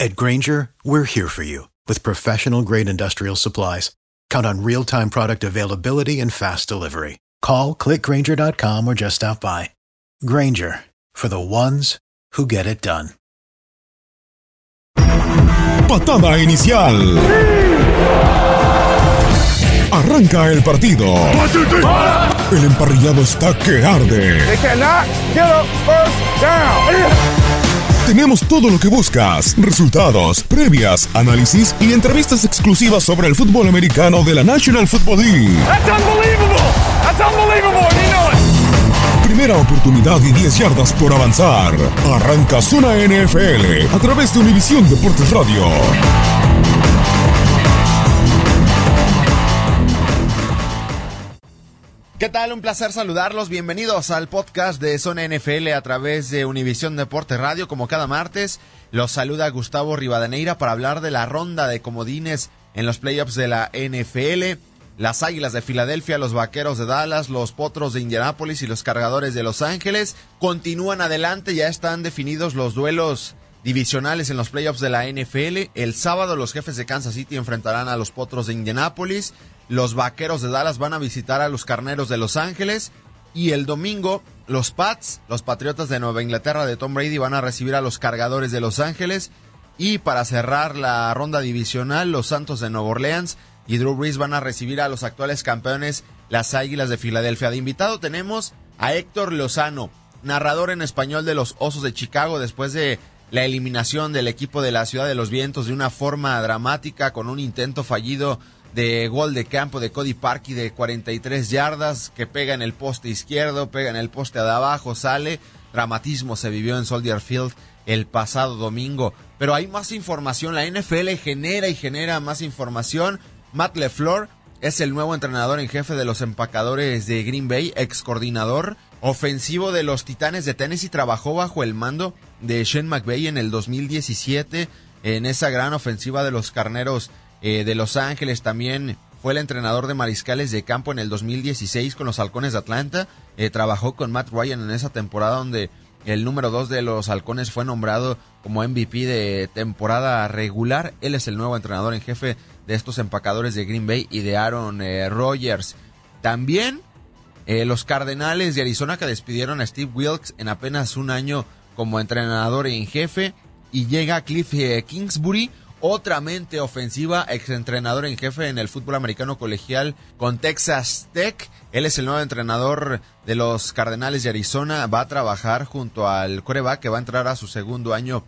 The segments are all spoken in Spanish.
At Granger, we're here for you with professional grade industrial supplies. Count on real time product availability and fast delivery. Call clickgranger.com or just stop by. Granger for the ones who get it done. Patada inicial. Arranca el partido. El emparrillado está que arde. Tenemos todo lo que buscas, resultados, previas, análisis y entrevistas exclusivas sobre el fútbol americano de la National Football League. Primera oportunidad y 10 yardas por avanzar. Arranca Zona NFL a través de Univisión Deportes Radio. ¿Qué tal? Un placer saludarlos. Bienvenidos al podcast de Zona NFL a través de Univisión Deportes Radio. Como cada martes, los saluda Gustavo Rivadeneira para hablar de la ronda de comodines en los playoffs de la NFL. Las Águilas de Filadelfia, los Vaqueros de Dallas, los Potros de Indianápolis y los Cargadores de Los Ángeles continúan adelante. Ya están definidos los duelos divisionales en los playoffs de la NFL. El sábado los jefes de Kansas City enfrentarán a los Potros de Indianápolis. Los Vaqueros de Dallas van a visitar a los Carneros de Los Ángeles. Y el domingo, los Pats, los Patriotas de Nueva Inglaterra de Tom Brady, van a recibir a los Cargadores de Los Ángeles. Y para cerrar la ronda divisional, los Santos de Nueva Orleans y Drew Brees van a recibir a los actuales campeones, las Águilas de Filadelfia. De invitado tenemos a Héctor Lozano, narrador en español de los Osos de Chicago después de la eliminación del equipo de la Ciudad de los Vientos de una forma dramática con un intento fallido de gol de campo de Cody Parkey de 43 yardas que pega en el poste izquierdo, pega en el poste de abajo, sale. Dramatismo se vivió en Soldier Field el pasado domingo. Pero hay más información, la NFL genera y genera más información. Matt LeFleur es el nuevo entrenador en jefe de los empacadores de Green Bay, ex coordinador ofensivo de los Titanes de Tennessee, trabajó bajo el mando de Shane McVay en el 2017 en esa gran ofensiva de los Carneros eh, de Los Ángeles. También fue el entrenador de mariscales de campo en el 2016 con los Halcones de Atlanta. Eh, trabajó con Matt Ryan en esa temporada donde el número 2 de los Halcones fue nombrado como MVP de temporada regular. Él es el nuevo entrenador en jefe de estos empacadores de Green Bay y de Aaron eh, Rodgers. También los Cardenales de Arizona que despidieron a Steve Wilkes en apenas un año como entrenador en jefe y llega Cliff Kingsbury, otra mente ofensiva, exentrenador en jefe en el fútbol americano colegial con Texas Tech. Él es el nuevo entrenador de los Cardenales de Arizona. Va a trabajar junto al coreback que va a entrar a su segundo año,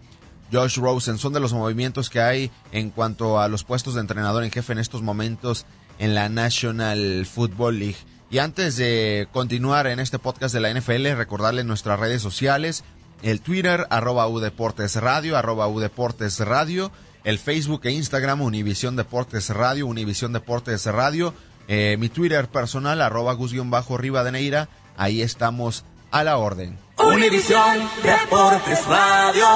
Josh Rosen. Son de los movimientos que hay en cuanto a los puestos de entrenador en jefe en estos momentos en la National Football League. Y antes de continuar en este podcast de la NFL, recordarle nuestras redes sociales, el Twitter, arroba Deportes Radio, arroba Deportes Radio, el Facebook e Instagram Univisión Deportes Radio, Univisión Deportes Radio, eh, mi Twitter personal arroba Gus-Rivadeneira, ahí estamos a la orden. Univisión Deportes Radio.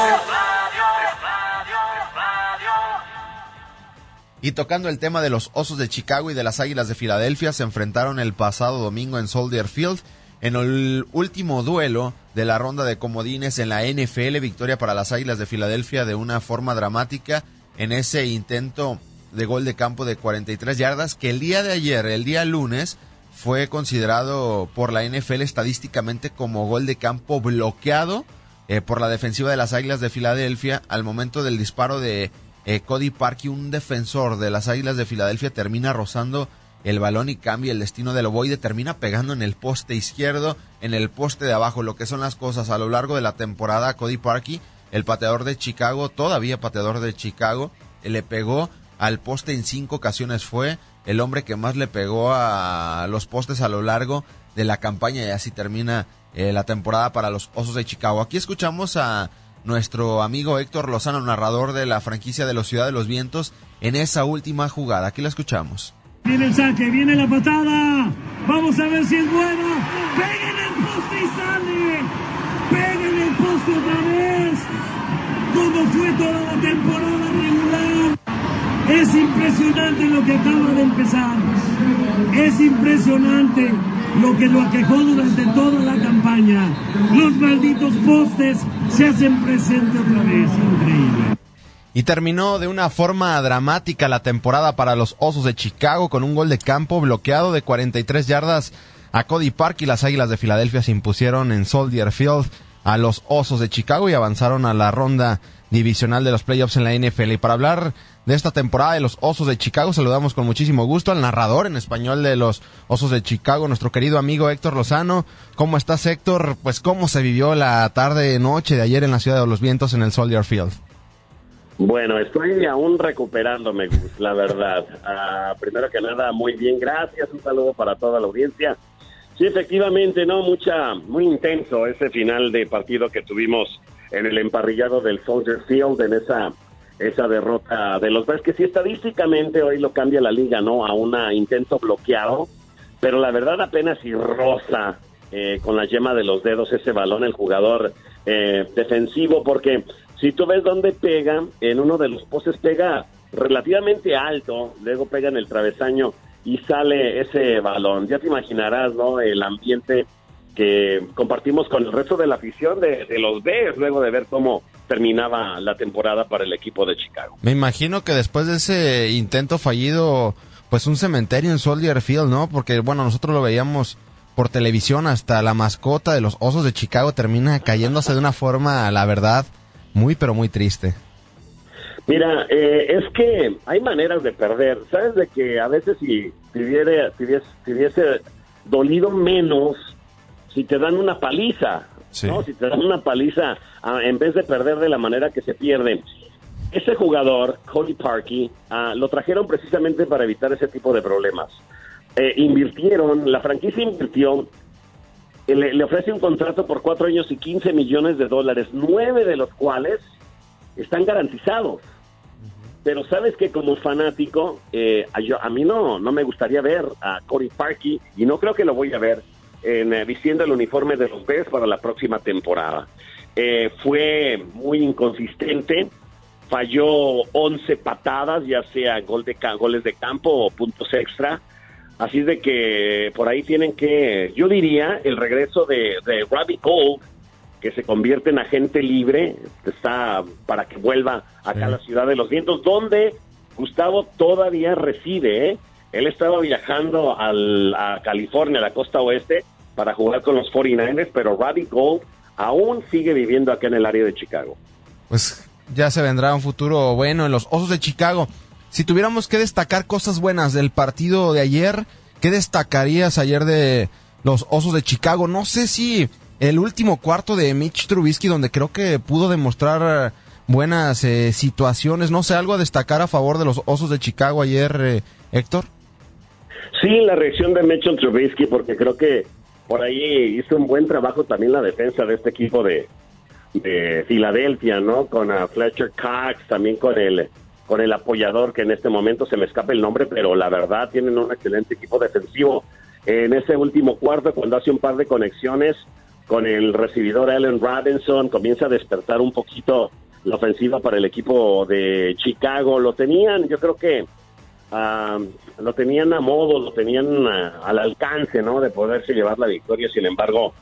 Y tocando el tema de los Osos de Chicago y de las Águilas de Filadelfia, se enfrentaron el pasado domingo en Soldier Field en el último duelo de la ronda de comodines en la NFL, victoria para las Águilas de Filadelfia de una forma dramática en ese intento de gol de campo de 43 yardas que el día de ayer, el día lunes, fue considerado por la NFL estadísticamente como gol de campo bloqueado eh, por la defensiva de las Águilas de Filadelfia al momento del disparo de eh, Cody Parkey, un defensor de las Águilas de Filadelfia, termina rozando el balón y cambia el destino del ovoide, termina pegando en el poste izquierdo, en el poste de abajo, lo que son las cosas a lo largo de la temporada. Cody Parkey, el pateador de Chicago, todavía pateador de Chicago, le pegó al poste en cinco ocasiones, fue el hombre que más le pegó a los postes a lo largo de la campaña y así termina eh, la temporada para los Osos de Chicago. Aquí escuchamos a nuestro amigo Héctor Lozano, narrador de la franquicia de los Ciudad de los Vientos, en esa última jugada. Aquí la escuchamos. Viene el saque, viene la patada. Vamos a ver si es buena. Pega en el poste y sale. Pega en el poste otra. Como fue toda la temporada regular. Es impresionante lo que acaba de empezar. Es impresionante lo que lo aquejó durante toda la campaña. Los malditos postes se hacen presentes otra vez. Increíble. Y terminó de una forma dramática la temporada para los Osos de Chicago con un gol de campo bloqueado de 43 yardas a Cody Park y las Águilas de Filadelfia se impusieron en Soldier Field a los Osos de Chicago y avanzaron a la ronda divisional de los playoffs en la NFL. Y para hablar de esta temporada de los Osos de Chicago, saludamos con muchísimo gusto al narrador en español de los Osos de Chicago, nuestro querido amigo Héctor Lozano. ¿Cómo estás, Héctor? Pues, ¿cómo se vivió la tarde, noche de ayer en la Ciudad de los Vientos en el Soldier Field? Bueno, estoy aún recuperándome, la verdad. Ah, primero que nada, muy bien, gracias. Un saludo para toda la audiencia. Sí, efectivamente, no, mucha, muy intenso ese final de partido que tuvimos en el emparrillado del Soldier Field, en esa, esa derrota de los Bears, que sí estadísticamente hoy lo cambia la liga, ¿no? A un intento bloqueado, pero la verdad apenas y rosa eh, con la yema de los dedos ese balón el jugador eh, defensivo, porque si tú ves dónde pega, en uno de los postes pega relativamente alto, luego pega en el travesaño y sale ese balón. Ya te imaginarás, ¿no? El ambiente que compartimos con el resto de la afición de, los Bears luego de ver cómo terminaba la temporada para el equipo de Chicago. Me imagino que después de ese intento fallido, pues un cementerio en Soldier Field, ¿no? Porque bueno, nosotros lo veíamos por televisión, hasta la mascota de los Osos de Chicago termina cayéndose de una forma, la verdad, muy pero muy triste. Mira, eh, es que hay maneras de perder. Sabes de que a veces si te hubiese dolido menos si te dan una paliza, ¿no? Si te dan una paliza ah, en vez de perder de la manera que se pierde. Ese jugador, Cody Parkey, ah, lo trajeron precisamente para evitar ese tipo de problemas. Eh, invirtieron, la franquicia invirtió, eh, le, ofrece un contrato por cuatro años y 15 millones de dólares, nueve de los cuales están garantizados. Pero sabes que como fanático, eh, a, mí no, no me gustaría ver a Cody Parkey y no creo que lo voy a ver en, eh, vistiendo el uniforme de los Bears para la próxima temporada. Eh, fue muy inconsistente, falló 11 patadas, ya sea gol de, goles de campo o puntos extra. Así de que por ahí tienen que, yo diría, el regreso de, de Robbie Gold, que se convierte en agente libre, está para que vuelva acá a la ciudad de los vientos, donde Gustavo todavía reside. ¿eh? Él estaba viajando al, a California, a la costa oeste, para jugar con los 49ers, pero Robbie Gold aún sigue viviendo acá en el área de Chicago. Pues ya se vendrá un futuro bueno en los Osos de Chicago. Si tuviéramos que destacar cosas buenas del partido de ayer, ¿qué destacarías ayer de los Osos de Chicago? No sé si el último cuarto de Mitch Trubisky, donde creo que pudo demostrar buenas eh, situaciones, no sé, algo a destacar a favor de los Osos de Chicago ayer, eh, Héctor. Sí, la reacción de Mitch Trubisky, porque creo que por ahí hizo un buen trabajo también la defensa de este equipo de, de Filadelfia, ¿no? Con a Fletcher Cox, también con el con el apoyador que en este momento se me escapa el nombre, pero la verdad tienen un excelente equipo defensivo. En ese último cuarto, cuando hace un par de conexiones con el recibidor Allen Robinson, comienza a despertar un poquito la ofensiva para el equipo de Chicago. Lo tenían, yo creo que ah, lo tenían a modo, lo tenían ah, al alcance, ¿no? De poderse llevar la victoria. Sin embargo,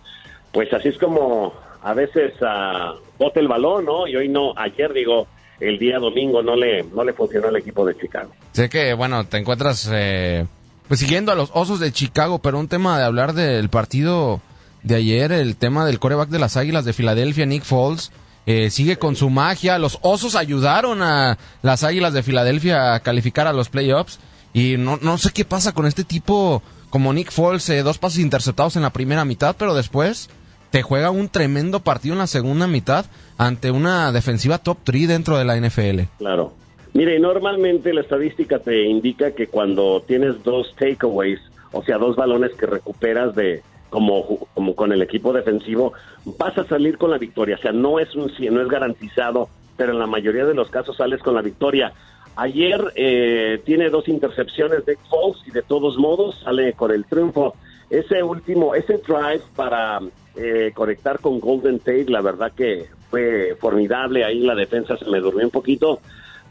pues así es como a veces uh, bote el balón, ¿no? Y hoy no, ayer digo, el día domingo no le, no le funcionó al equipo de Chicago. Sé que, bueno, te encuentras eh, pues siguiendo a los Osos de Chicago, pero un tema de hablar del partido de ayer, el tema del coreback de las Águilas de Filadelfia, Nick Foles, eh, sigue con su magia. Los Osos ayudaron a las Águilas de Filadelfia a calificar a los playoffs. Y no, no sé qué pasa con este tipo como Nick Foles, eh, dos pases interceptados en la primera mitad, pero después te juega un tremendo partido en la segunda mitad ante una defensiva top 3 dentro de la NFL. Claro. Mire, normalmente la estadística te indica que cuando tienes dos takeaways, o sea, dos balones que recuperas de como, como con el equipo defensivo, vas a salir con la victoria. O sea, no es un no es garantizado, pero en la mayoría de los casos sales con la victoria. Ayer eh, tiene dos intercepciones de Foles y de todos modos sale con el triunfo. Ese último, ese drive para eh, conectar con Golden Tate, la verdad que fue formidable, ahí la defensa se me durmió un poquito,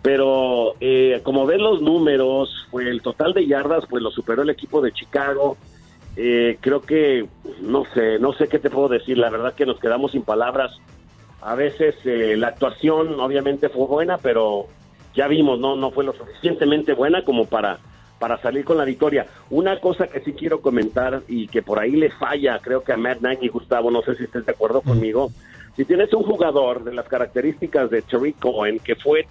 pero eh, como ven los números, pues el total de yardas pues lo superó el equipo de Chicago, eh, creo que, no sé, no sé qué te puedo decir, la verdad que nos quedamos sin palabras, a veces la actuación obviamente fue buena, pero ya vimos, no, no fue lo suficientemente buena como para para salir con la victoria. Una cosa que sí quiero comentar y que por ahí le falla, creo que a Matt Nagy, Gustavo, no sé si estés de acuerdo conmigo. Si tienes un jugador de las características de Terry Cohen, que fue,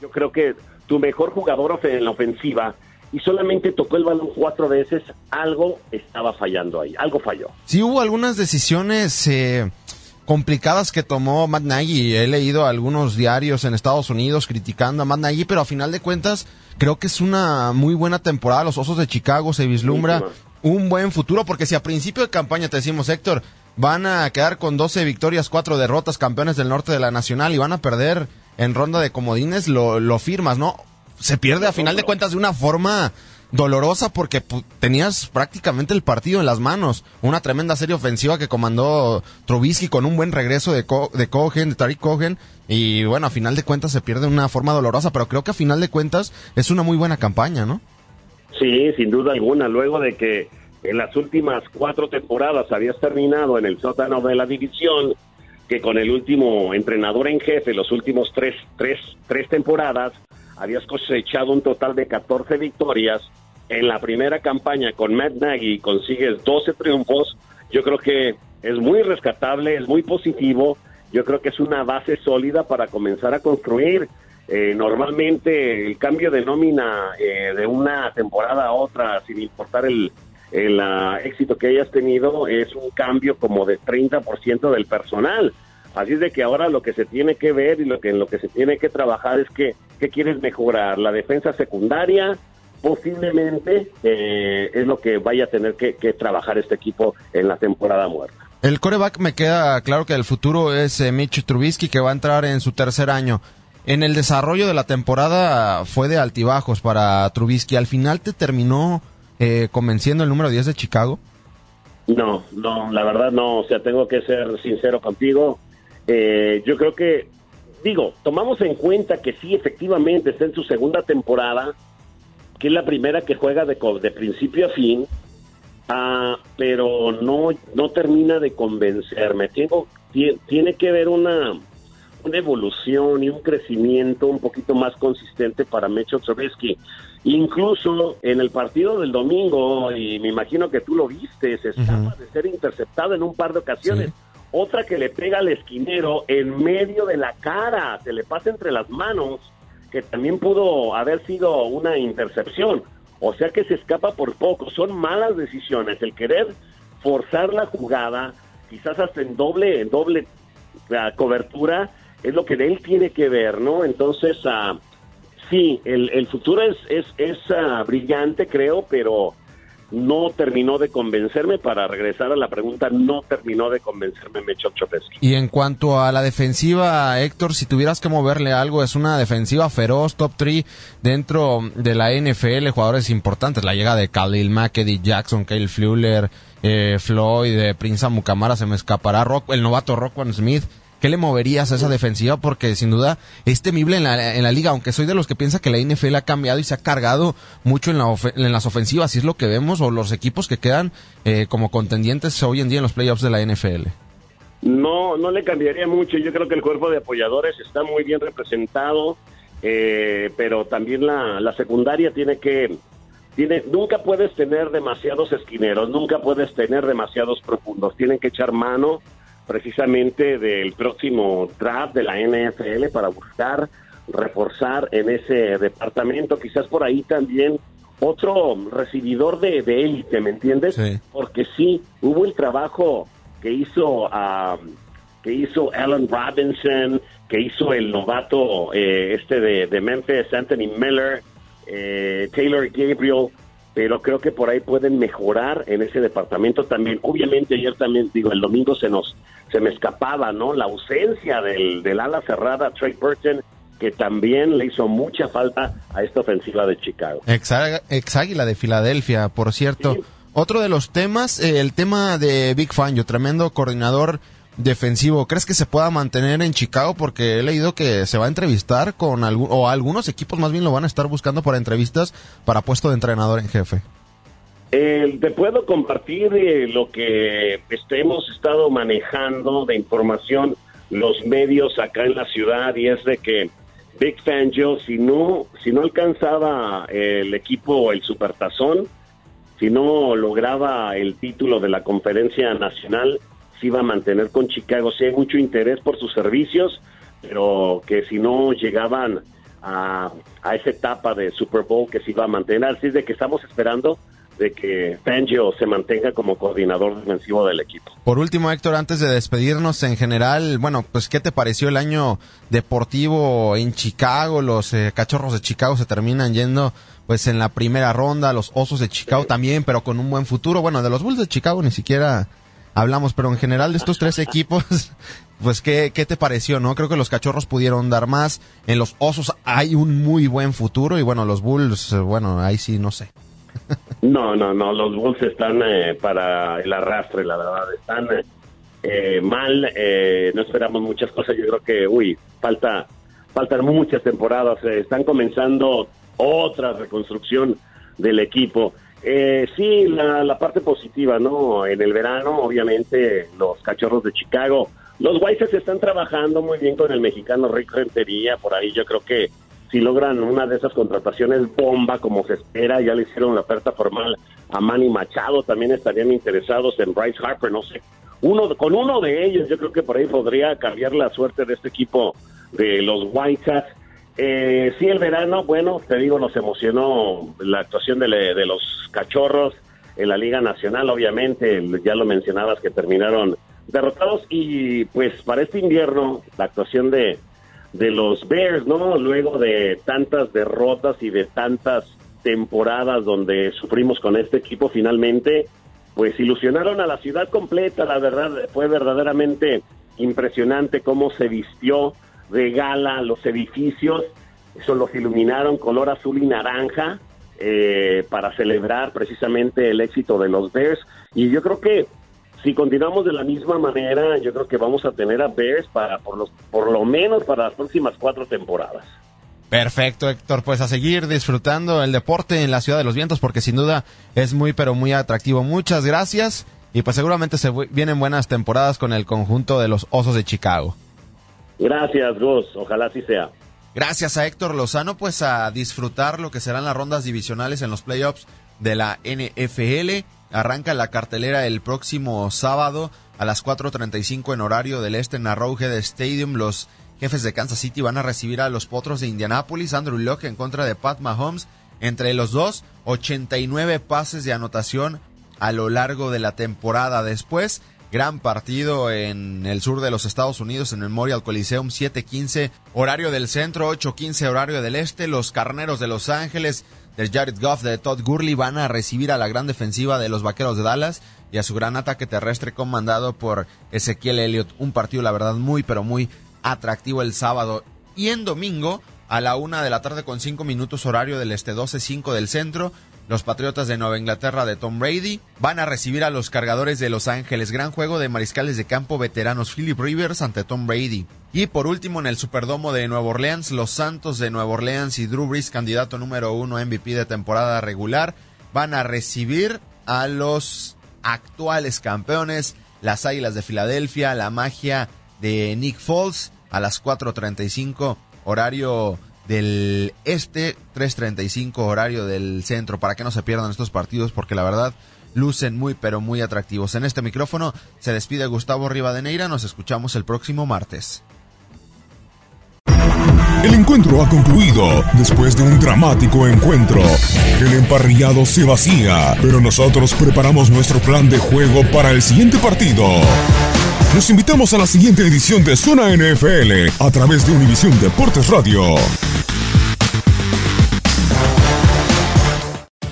yo creo que tu mejor jugador en la ofensiva, y solamente tocó el balón cuatro veces, algo estaba fallando ahí, algo falló. Sí hubo algunas decisiones eh, complicadas que tomó Matt Nagy. He leído algunos diarios en Estados Unidos criticando a Matt Nagy, pero a final de cuentas creo que es una muy buena temporada. Los Osos de Chicago se vislumbra un buen futuro, porque si a principio de campaña te decimos, Héctor, van a quedar con 12 victorias, 4 derrotas, campeones del norte de la Nacional y van a perder en ronda de comodines, lo, lo firmas, ¿no? Se pierde a final de cuentas de una forma dolorosa porque tenías prácticamente el partido en las manos. Una tremenda serie ofensiva que comandó Trubisky con un buen regreso de, de Cohen, de Tariq Cohen. Y bueno, a final de cuentas se pierde de una forma dolorosa, pero creo que a final de cuentas es una muy buena campaña, ¿no? Sí, sin duda alguna. Luego de que en las últimas cuatro temporadas habías terminado en el sótano de la división, que con el último entrenador en jefe, los últimos tres, tres, tres temporadas, habías cosechado un total de 14 victorias. En la primera campaña con Matt Nagy consigues 12 triunfos. Yo creo que es muy rescatable, es muy positivo. Yo creo que es una base sólida para comenzar a construir. Eh, normalmente el cambio de nómina eh, de una temporada a otra, sin importar el, el éxito que hayas tenido, es un cambio como de 30% del personal. Así es de que ahora lo que se tiene que ver y lo que en lo que se tiene que trabajar es que qué quieres mejorar, la defensa secundaria posiblemente eh, es lo que vaya a tener que, trabajar este equipo en la temporada muerta. El coreback me queda claro que el futuro es eh, Mitch Trubisky que va a entrar en su tercer año. En el desarrollo de la temporada fue de altibajos para Trubisky. ¿Al final te terminó eh, convenciendo el número 10 de Chicago? No, no, la verdad no. O sea, tengo que ser sincero contigo. Eh, yo creo que, digo, tomamos en cuenta que sí, efectivamente está en su segunda temporada, que es la primera que juega de, de principio a fin, ah, pero no, no termina de convencerme. Tengo, tiene que haber una, una evolución y un crecimiento un poquito más consistente para Mecho Trubisky. Incluso en el partido del domingo, y me imagino que tú lo viste, se estaba de ser interceptado en un par de ocasiones otra que le pega al esquinero en medio de la cara, se le pasa entre las manos, que también pudo haber sido una intercepción. O sea que se escapa por poco. Son malas decisiones. El querer forzar la jugada, quizás hasta en doble, en doble la cobertura, es lo que él tiene que ver, ¿no? Entonces, uh, sí, el, el, futuro es, es, uh, brillante, creo, pero no terminó de convencerme. Para regresar a la pregunta, no terminó de convencerme Mechok Chopesky. Y en cuanto a la defensiva, Héctor, si tuvieras que moverle algo, es una defensiva feroz, top 3 dentro de la NFL, jugadores importantes. La llegada de Khalil Mack, Eddie Jackson, Kyle Fuller, eh, Floyd, eh, Prince Mukamara, se me escapará, Rock, el novato Rockwan Smith. ¿Qué le moverías a esa defensiva? Porque sin duda es temible en la, en la liga, aunque soy de los que piensa que la NFL ha cambiado y se ha cargado mucho en, la en las ofensivas, si es lo que vemos, o los equipos que quedan eh, como contendientes hoy en día en los playoffs de la NFL. No, no le cambiaría mucho. Yo creo que el cuerpo de apoyadores está muy bien representado, eh, pero también la, la secundaria tiene que tiene, nunca puedes tener demasiados esquineros, nunca puedes tener demasiados profundos. Tienen que echar mano precisamente del próximo draft de la NFL para buscar reforzar en ese departamento. Quizás por ahí también otro recibidor de élite, ¿me entiendes? Sí. Porque sí, hubo el trabajo que hizo um, que hizo Alan Robinson, que hizo el novato eh, este de, de, Memphis, Anthony Miller, eh, Taylor Gabriel, pero creo que por ahí pueden mejorar en ese departamento también. Obviamente ayer también, digo, el domingo se nos se me escapaba, ¿no? La ausencia del, del ala cerrada, Trey Burton, que también le hizo mucha falta a esta ofensiva de Chicago. Ex, ex águila de Filadelfia, por cierto. Sí. Otro de los temas, eh, el tema de Big Fangio, tremendo coordinador defensivo. ¿Crees que se pueda mantener en Chicago? Porque he leído que se va a entrevistar con algún, o algunos equipos más bien lo van a estar buscando para entrevistas para puesto de entrenador en jefe. Eh, te puedo compartir eh, lo que este, hemos estado manejando de información los medios acá en la ciudad y es de que Big Fangio, si no, si no alcanzaba el equipo el Supertazón, si no lograba el título de la conferencia nacional, se iba a mantener con Chicago. Sí hay mucho interés por sus servicios, pero que si no llegaban a, a esa etapa de Super Bowl, que se iba a mantener. Así es de que estamos esperando de que Fangio se mantenga como coordinador defensivo del equipo. Por último, Héctor, antes de despedirnos en general, bueno, pues ¿qué te pareció el año deportivo en Chicago? Los eh, cachorros de Chicago se terminan yendo pues en la primera ronda, los osos de Chicago también, pero con un buen futuro. Bueno, de los Bulls de Chicago ni siquiera hablamos, pero en general de estos tres equipos, pues ¿qué, ¿qué te pareció? no Creo que los cachorros pudieron dar más, en los osos hay un muy buen futuro y bueno, los Bulls, bueno, ahí sí, no sé. No, no, no, los Bulls están eh, para el arrastre, la verdad, están eh, mal, eh, no esperamos muchas cosas, yo creo que, uy, falta, faltan muchas temporadas, están comenzando otra reconstrucción del equipo. Eh, sí, la, la, parte positiva, ¿no? En el verano, obviamente, los cachorros de Chicago. Los Whites están trabajando muy bien con el mexicano Rick Rentería. Por ahí yo creo que si logran una de esas contrataciones bomba como se espera, ya le hicieron la oferta formal a Manny Machado, también estarían interesados en Bryce Harper, no sé. Uno, con uno de ellos yo creo que por ahí podría cambiar la suerte de este equipo de los Whites. Eh, sí, el verano, bueno, te digo, nos emocionó la actuación de, de, los cachorros en la Liga Nacional, obviamente, ya lo mencionabas que terminaron derrotados y pues para este invierno la actuación de, de los Bears, ¿no? Luego de tantas derrotas y de tantas temporadas donde sufrimos con este equipo finalmente, pues ilusionaron a la ciudad completa, la verdad fue verdaderamente impresionante cómo se vistió de gala los edificios, eso los iluminaron color azul y naranja eh, para celebrar precisamente el éxito de los Bears y yo creo que si continuamos de la misma manera, yo creo que vamos a tener a Bears para por, los, por lo menos para las próximas cuatro temporadas. Perfecto, Héctor. Pues a seguir disfrutando el deporte en la Ciudad de los Vientos, porque sin duda es muy, pero muy atractivo. Muchas gracias. Y pues seguramente se vienen buenas temporadas con el conjunto de los Osos de Chicago. Gracias, Gus. Ojalá así sea. gracias a Héctor Lozano, pues a disfrutar lo que serán las rondas divisionales en los playoffs de la NFL. Arranca la cartelera el próximo sábado a las 4.35 en horario del este en Arrowhead Stadium. Los jefes de Kansas City van a recibir a los potros de Indianápolis. Andrew Locke en contra de Pat Mahomes. Entre los dos, 89 pases de anotación a lo largo de la temporada. Después, gran partido en el sur de los Estados Unidos, en Memorial Coliseum, 7:15 horario del centro, 8:15 horario del este. Los carneros de Los Ángeles, del Jared Goff, de Todd Gurley, van a recibir a la gran defensiva de los vaqueros de Dallas y a su gran ataque terrestre comandado por Ezequiel Elliott. Un partido, la verdad, muy, pero muy atractivo el sábado. Y en domingo, a la una de la tarde con cinco minutos horario del este 12-5 del centro, los Patriotas de Nueva Inglaterra de Tom Brady van a recibir a los cargadores de Los Ángeles. Gran juego de mariscales de campo veteranos Philip Rivers ante Tom Brady. Y por último, en el Superdomo de Nueva Orleans, los Santos de Nueva Orleans y Drew Brees, candidato número uno MVP de temporada regular, van a recibir a los actuales campeones, las Águilas de Filadelfia, la magia de Nick Foles, a las 4.35 horario del este, 3.35 horario del centro, para que no se pierdan estos partidos, porque la verdad lucen muy pero muy atractivos. En este micrófono se despide Gustavo Rivadeneira, nos escuchamos el próximo martes. El encuentro ha concluido después de un dramático encuentro. El emparrillado se vacía, pero nosotros preparamos nuestro plan de juego para el siguiente partido. Los invitamos a la siguiente edición de Zona NFL a través de Univisión Deportes Radio.